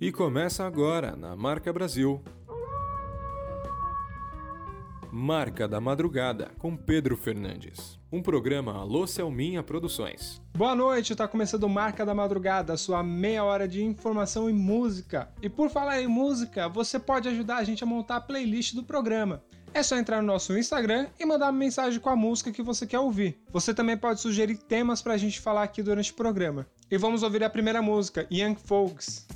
E começa agora na Marca Brasil. Marca da Madrugada, com Pedro Fernandes. Um programa Alô Selminha Produções. Boa noite, tá começando Marca da Madrugada, sua meia hora de informação e música. E por falar em música, você pode ajudar a gente a montar a playlist do programa. É só entrar no nosso Instagram e mandar uma mensagem com a música que você quer ouvir. Você também pode sugerir temas pra gente falar aqui durante o programa. E vamos ouvir a primeira música, Young Folks.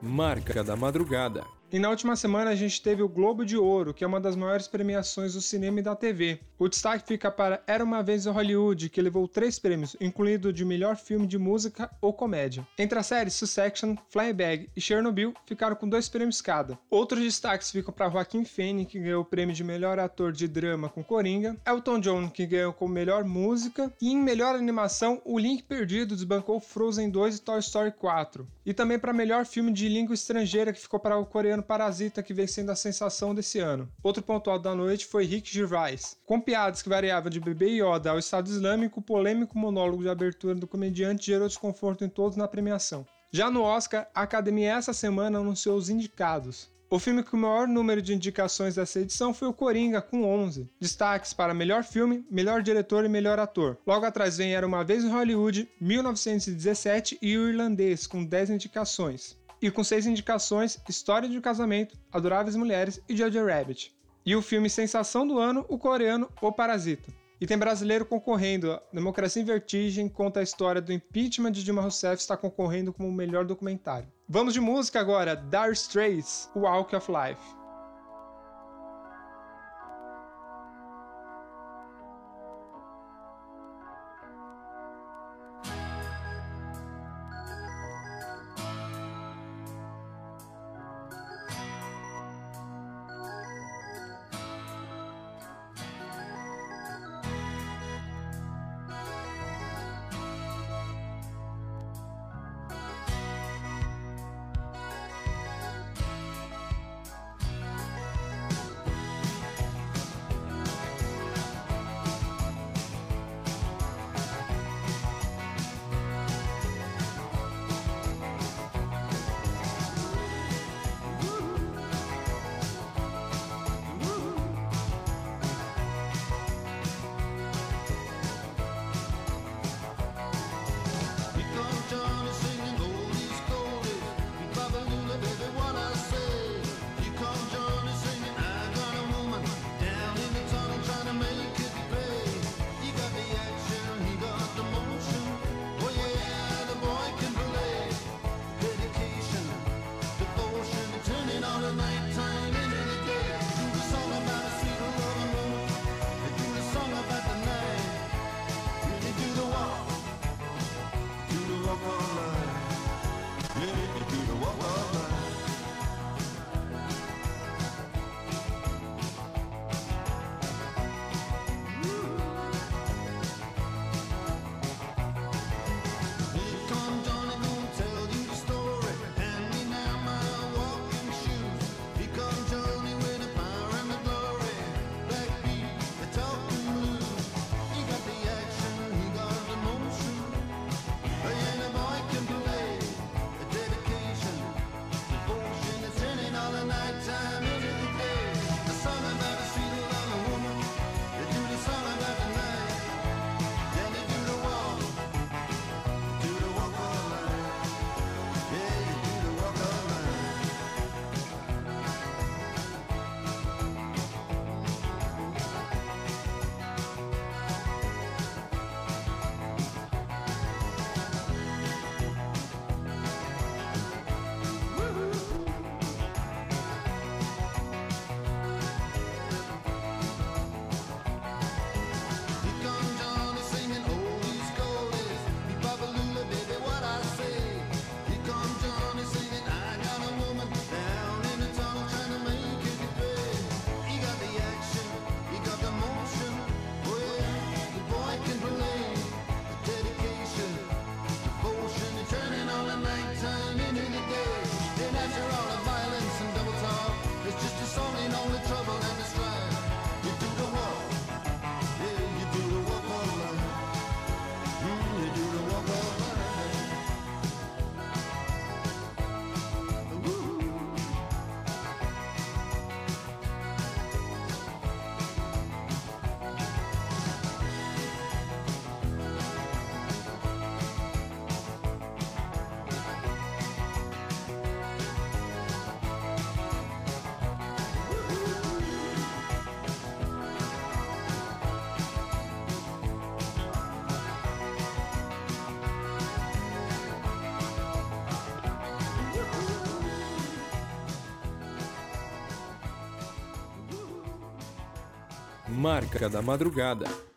Marca da Madrugada, E na última semana a gente teve o Globo de Ouro, que é uma das maiores premiações do cinema e da TV. O destaque fica para Era uma Vez em Hollywood, que levou três prêmios, incluindo o de melhor filme de música ou comédia. Entre as séries Succession, Fleabag e Chernobyl ficaram com dois prêmios cada. Outros destaques ficam para Joaquim Phoenix, que ganhou o prêmio de melhor ator de drama com Coringa, Elton John, que ganhou como melhor música, e em melhor animação, O Link Perdido desbancou Frozen 2 e Toy Story 4. E também para melhor filme de língua estrangeira, que ficou para o coreano Parasita, que vem sendo a sensação desse ano. Outro ponto alto da noite foi Rick Gervais. Com piadas que variavam de bebê Yoda ao Estado Islâmico, o polêmico monólogo de abertura do comediante gerou desconforto em todos na premiação. Já no Oscar, a academia essa semana anunciou os indicados. O filme com o maior número de indicações dessa edição foi o Coringa, com 11. Destaques para melhor filme, melhor diretor e melhor ator. Logo atrás vem Era Uma Vez em Hollywood, 1917 e O Irlandês, com 10 indicações. E com 6 indicações, História de um Casamento, Adoráveis Mulheres e Jojo Rabbit. E o filme Sensação do Ano, o coreano O Parasita. E tem brasileiro concorrendo. Democracia em Vertigem conta a história do impeachment de Dilma Rousseff está concorrendo como o melhor documentário. Vamos de música agora. Dire Straits, Walk of Life. Marca da Madrugada.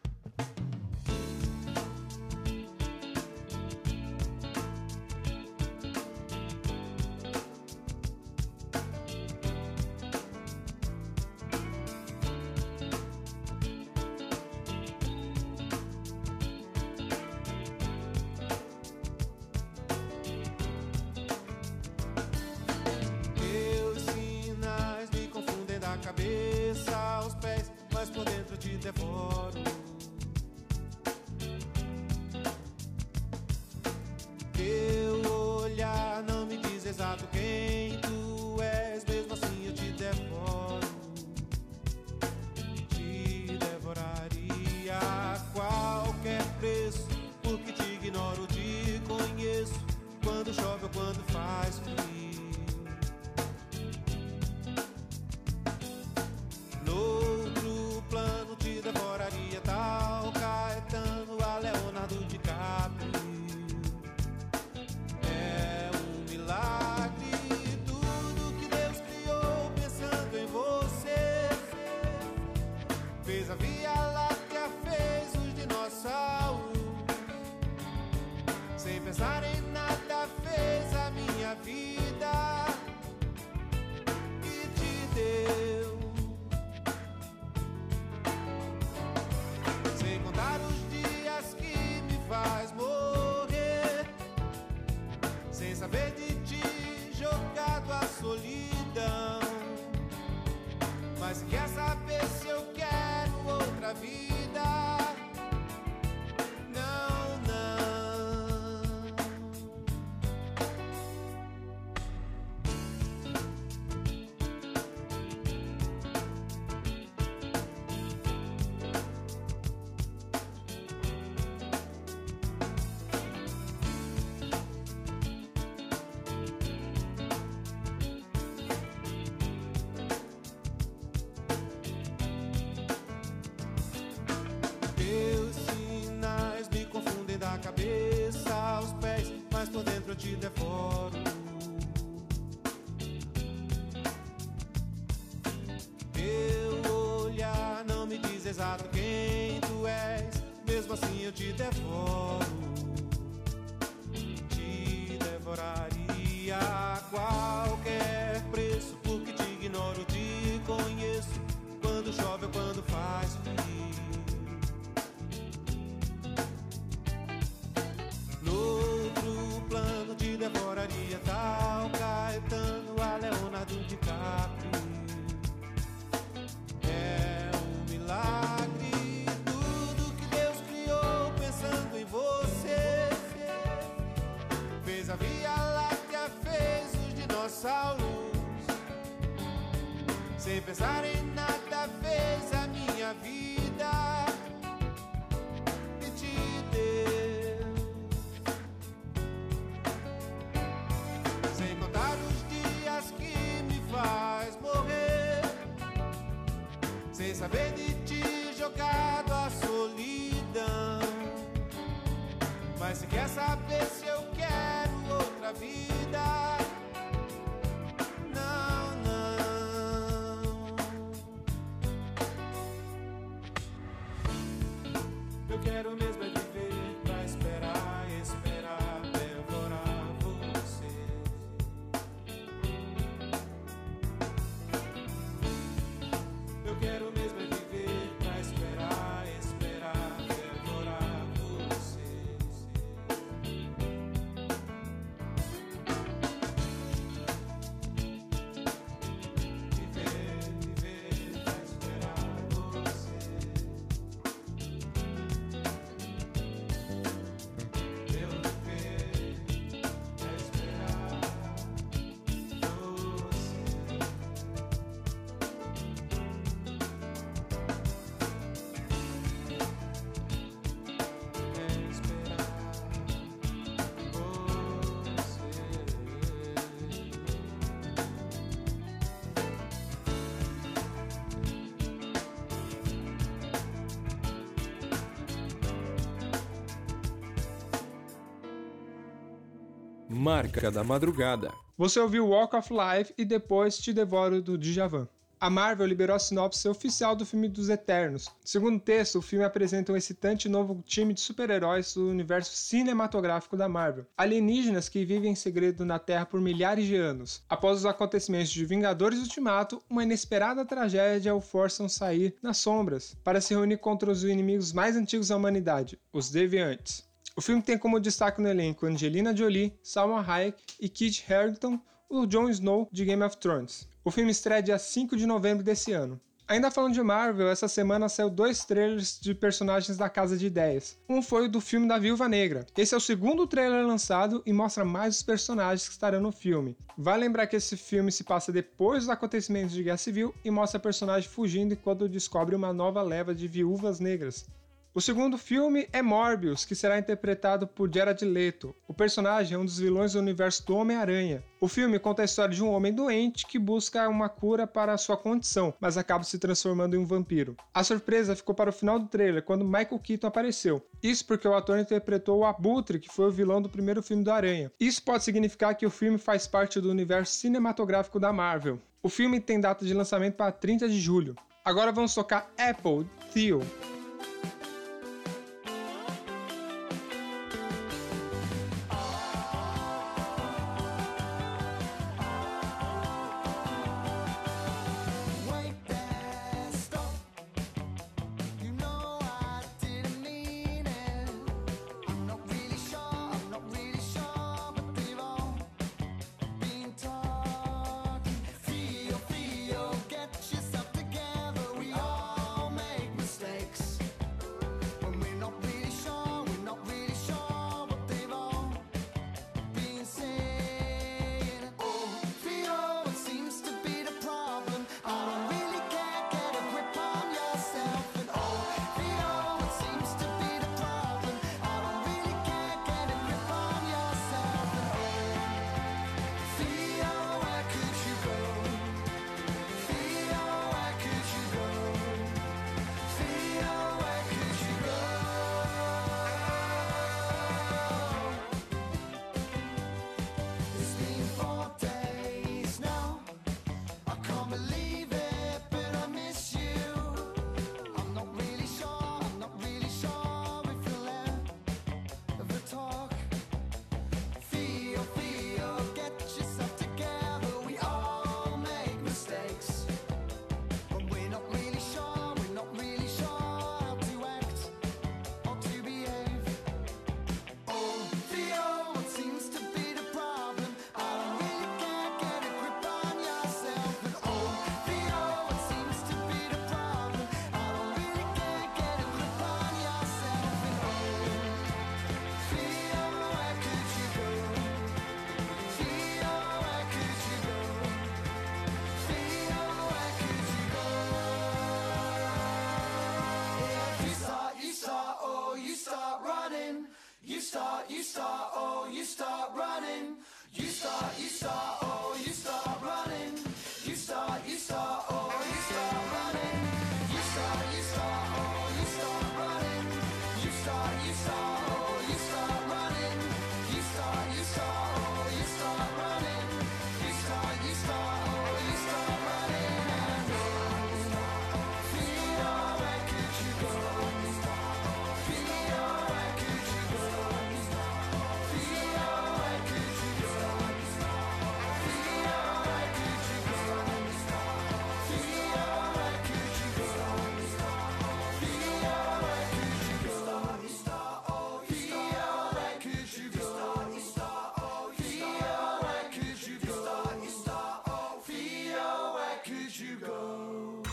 Sem pensar em nada fez a minha vida e te deu. Sem contar os dias que me faz morrer, sem saber de ti jogado a solidão. Mas se quer saber se eu quero outra vida. Marca da Madrugada. Você ouviu Walk of Life e depois Te Devoro do Djavan. A Marvel liberou a sinopse oficial do filme dos Eternos. Segundo o texto, o filme apresenta um excitante novo time de super-heróis do universo cinematográfico da Marvel. Alienígenas que vivem em segredo na Terra por milhares de anos. Após os acontecimentos de Vingadores Ultimato, uma inesperada tragédia o forçam sair nas sombras para se reunir contra os inimigos mais antigos da humanidade, os Deviantes. O filme tem como destaque no elenco Angelina Jolie, Salma Hayek e Kit Harington, o Jon Snow de Game of Thrones. O filme estreia dia 5 de novembro desse ano. Ainda falando de Marvel, essa semana saiu dois trailers de personagens da Casa de Ideias. Um foi o do filme da Viúva Negra. Esse é o segundo trailer lançado e mostra mais os personagens que estarão no filme. Vale lembrar que esse filme se passa depois dos acontecimentos de Guerra Civil e mostra a personagem fugindo enquanto descobre uma nova leva de viúvas negras. O segundo filme é Morbius, que será interpretado por Jared Leto. O personagem é um dos vilões do universo do Homem-Aranha. O filme conta a história de um homem doente que busca uma cura para sua condição, mas acaba se transformando em um vampiro. A surpresa ficou para o final do trailer, quando Michael Keaton apareceu. Isso porque o ator interpretou o Abutre, que foi o vilão do primeiro filme do Aranha. Isso pode significar que o filme faz parte do universo cinematográfico da Marvel. O filme tem data de lançamento para 30 de julho. Agora vamos tocar Apple Theo. You start, you start,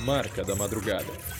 Marca da Madrugada.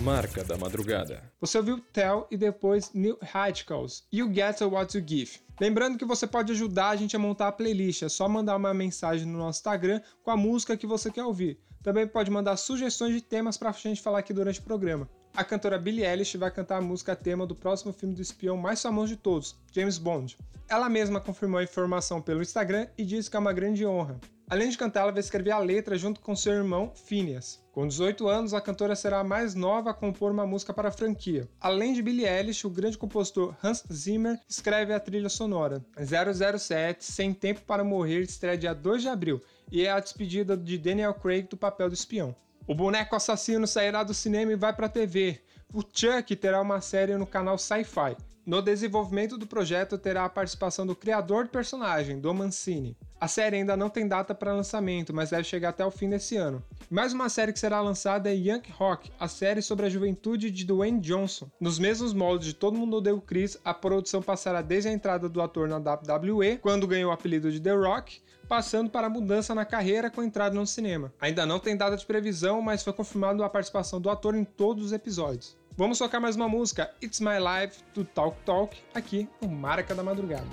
Marca da Madrugada. Você ouviu Tell e depois New Radicals, You Get What You Give. Lembrando que você pode ajudar a gente a montar a playlist, é só mandar uma mensagem no nosso Instagram com a música que você quer ouvir. Também pode mandar sugestões de temas pra gente falar aqui durante o programa. A cantora Billie Eilish vai cantar a música tema do próximo filme do espião mais famoso de todos, James Bond. Ela mesma confirmou a informação pelo Instagram e disse que é uma grande honra. Além de cantar, ela vai escrever a letra junto com seu irmão Phineas. Com 18 anos, a cantora será a mais nova a compor uma música para a franquia. Além de Billie Eilish, o grande compositor Hans Zimmer escreve a trilha sonora. 007 Sem Tempo para Morrer estreia dia 2 de abril e é a despedida de Daniel Craig do papel do espião. O boneco assassino sairá do cinema e vai para a TV. O Chuck terá uma série no canal Sci-Fi. No desenvolvimento do projeto terá a participação do criador do personagem, Dom Mancini. A série ainda não tem data para lançamento, mas deve chegar até o fim desse ano. Mais uma série que será lançada é Young Rock, a série sobre a juventude de Dwayne Johnson. Nos mesmos moldes de Todo Mundo Odeia o Chris, a produção passará desde a entrada do ator na WWE, quando ganhou o apelido de The Rock, passando para a mudança na carreira com a entrada no cinema. Ainda não tem data de previsão, mas foi confirmado a participação do ator em todos os episódios. Vamos tocar mais uma música, It's My Life, do Talk Talk, aqui no Marca da Madrugada.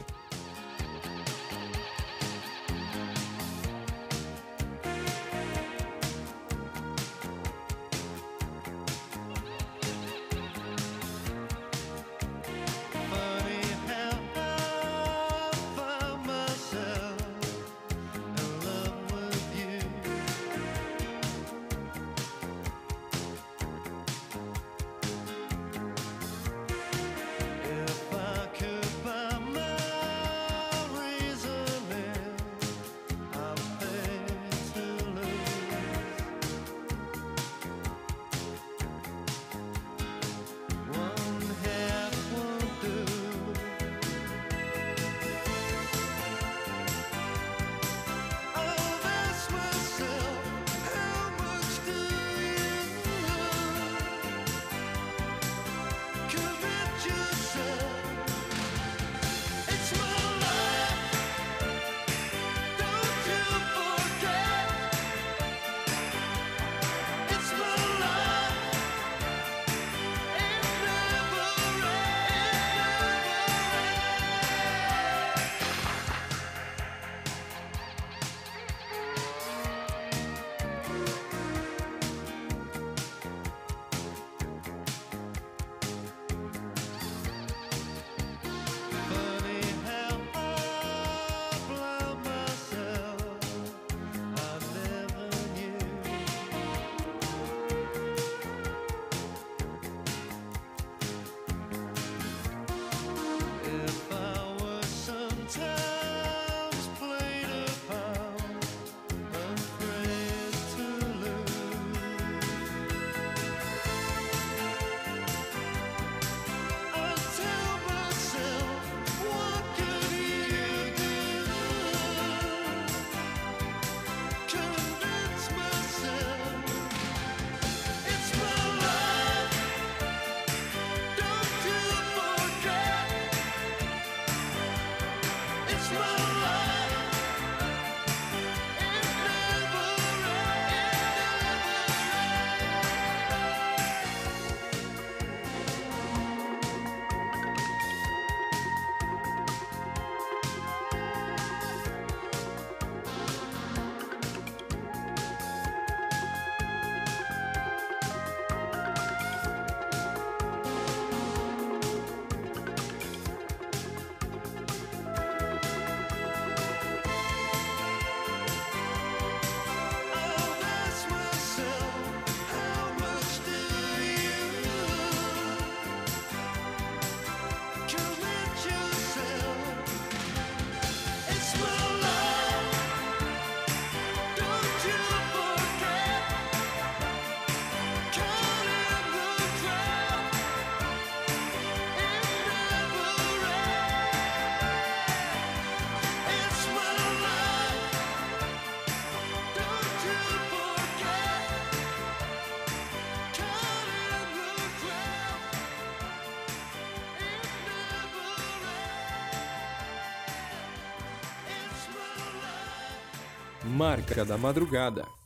Marca da Madrugada.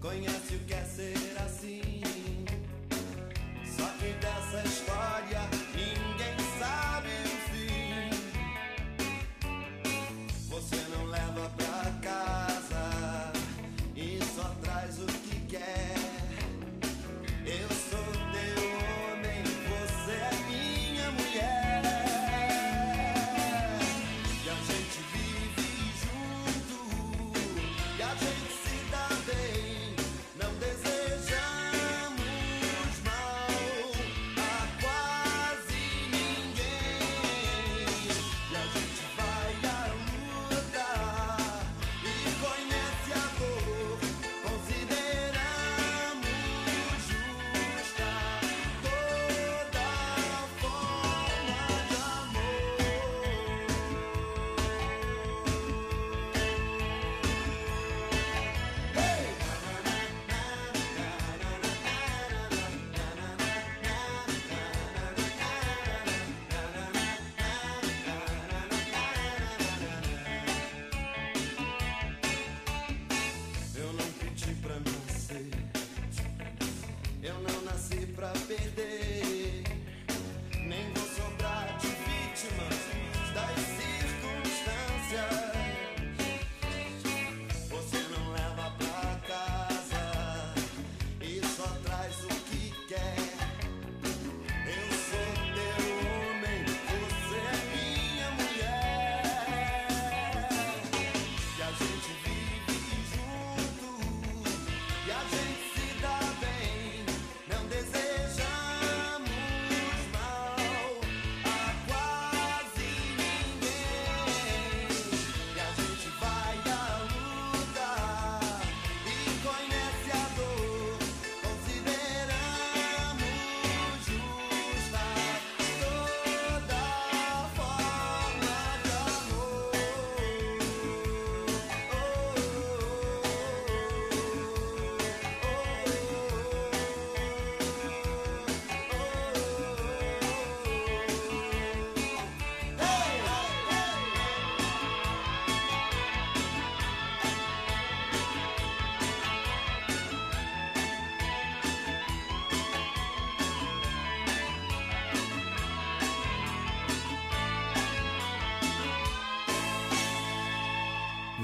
conhece o que é ser assim. Só que dessa história.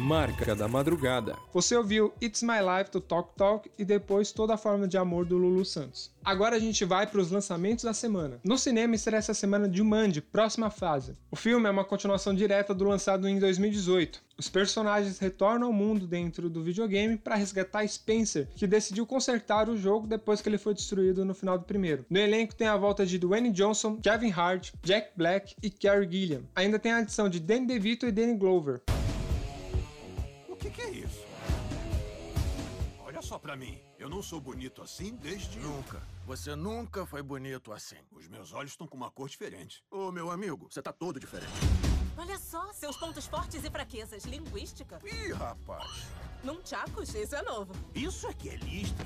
Marca da Madrugada. Você ouviu It's My Life do Talk Talk e depois Toda a Forma de Amor do Lulu Santos. Agora a gente vai para os lançamentos da semana. No cinema estreia essa semana Jumanji, próxima fase. O filme é uma continuação direta do lançado em 2018. Os personagens retornam ao mundo dentro do videogame para resgatar Spencer, que decidiu consertar o jogo depois que ele foi destruído no final do primeiro. No elenco tem a volta de Dwayne Johnson, Kevin Hart, Jack Black e Carey Gilliam. Ainda tem a adição de Danny DeVito e Danny Glover. O que, que é isso? Olha só pra mim. Eu não sou bonito assim desde. Nunca. Você nunca foi bonito assim. Os meus olhos estão com uma cor diferente. Ô, meu amigo, Você tá todo diferente. Olha só, seus pontos fortes e fraquezas. Linguística. Ih, rapaz. Nunchakos, isso é novo. Isso é que é lista.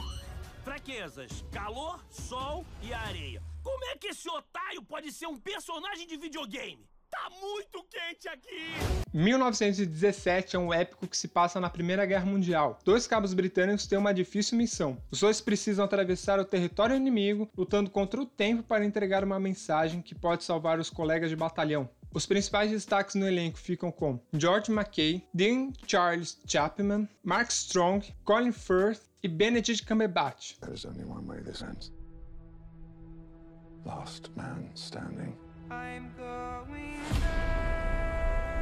Fraquezas: calor, sol e areia. Como é que esse otário pode ser um personagem de videogame? Tá muito quente aqui! 1917 é um épico que se passa na Primeira Guerra Mundial. Dois cabos britânicos têm uma difícil missão. Os dois precisam atravessar o território inimigo, lutando contra o tempo para entregar uma mensagem que pode salvar os colegas de batalhão. Os principais destaques no elenco ficam com George McKay, Dean Charles Chapman, Mark Strong, Colin Firth e Benedict Cumberbatch. There's only one way this ends. Last man standing. I'm going there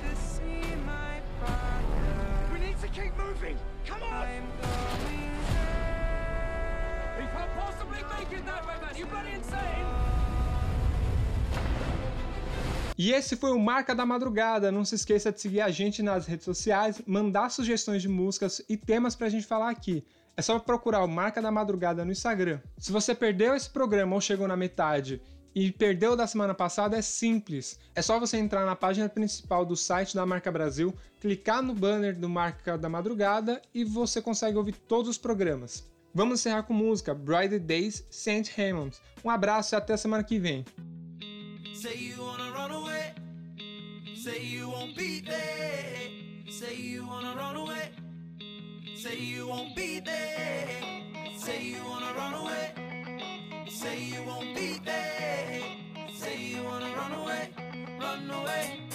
to see my father. We need to keep moving! Come on! I'm going there. We can't possibly make it that way, man! You bloody insane! E esse foi o Marca da Madrugada. Não se esqueça de seguir a gente nas redes sociais, mandar sugestões de músicas e temas pra gente falar aqui. É só procurar o Marca da Madrugada no Instagram. Se você perdeu esse programa ou chegou na metade e perdeu da semana passada, é simples. É só você entrar na página principal do site da Marca Brasil, clicar no banner do Marca da Madrugada e você consegue ouvir todos os programas. Vamos encerrar com música Brighter Days, St. Hammond. Um abraço e até semana que vem. Say you won't be there. Away.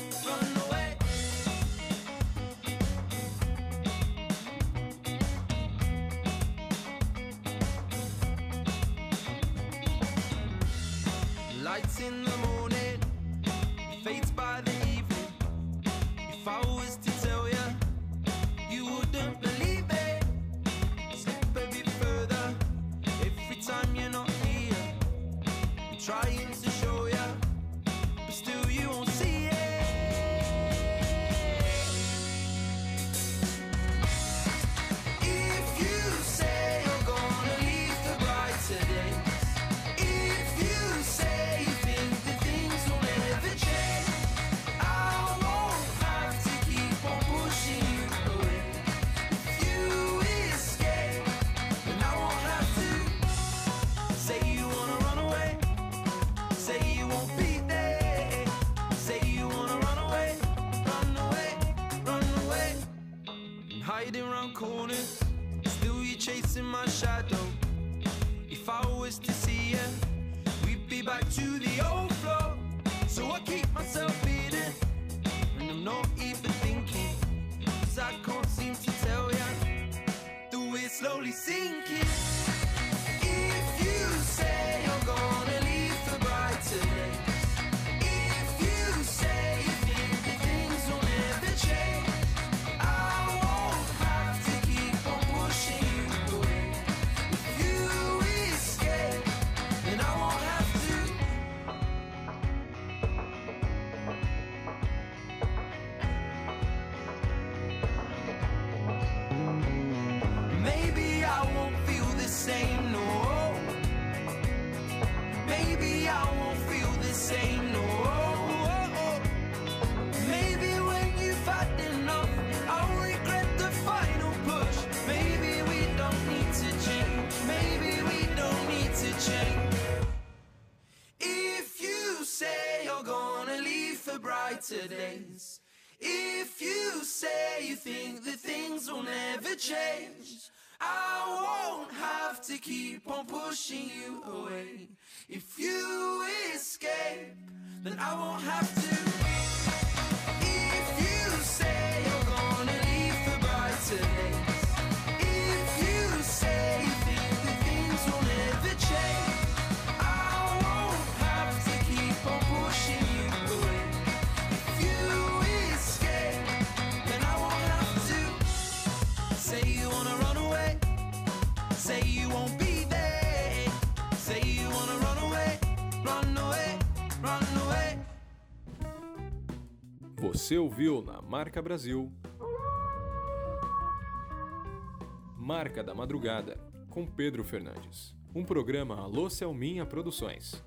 in my shadow. If I was to Saturdays. If you say you think that things will never change, I won't have to keep on pushing you away. If you escape, then I won't have to. Você ouviu na Marca Brasil. Marca da Madrugada, com Pedro Fernandes. Um programa Alô Selminha Produções.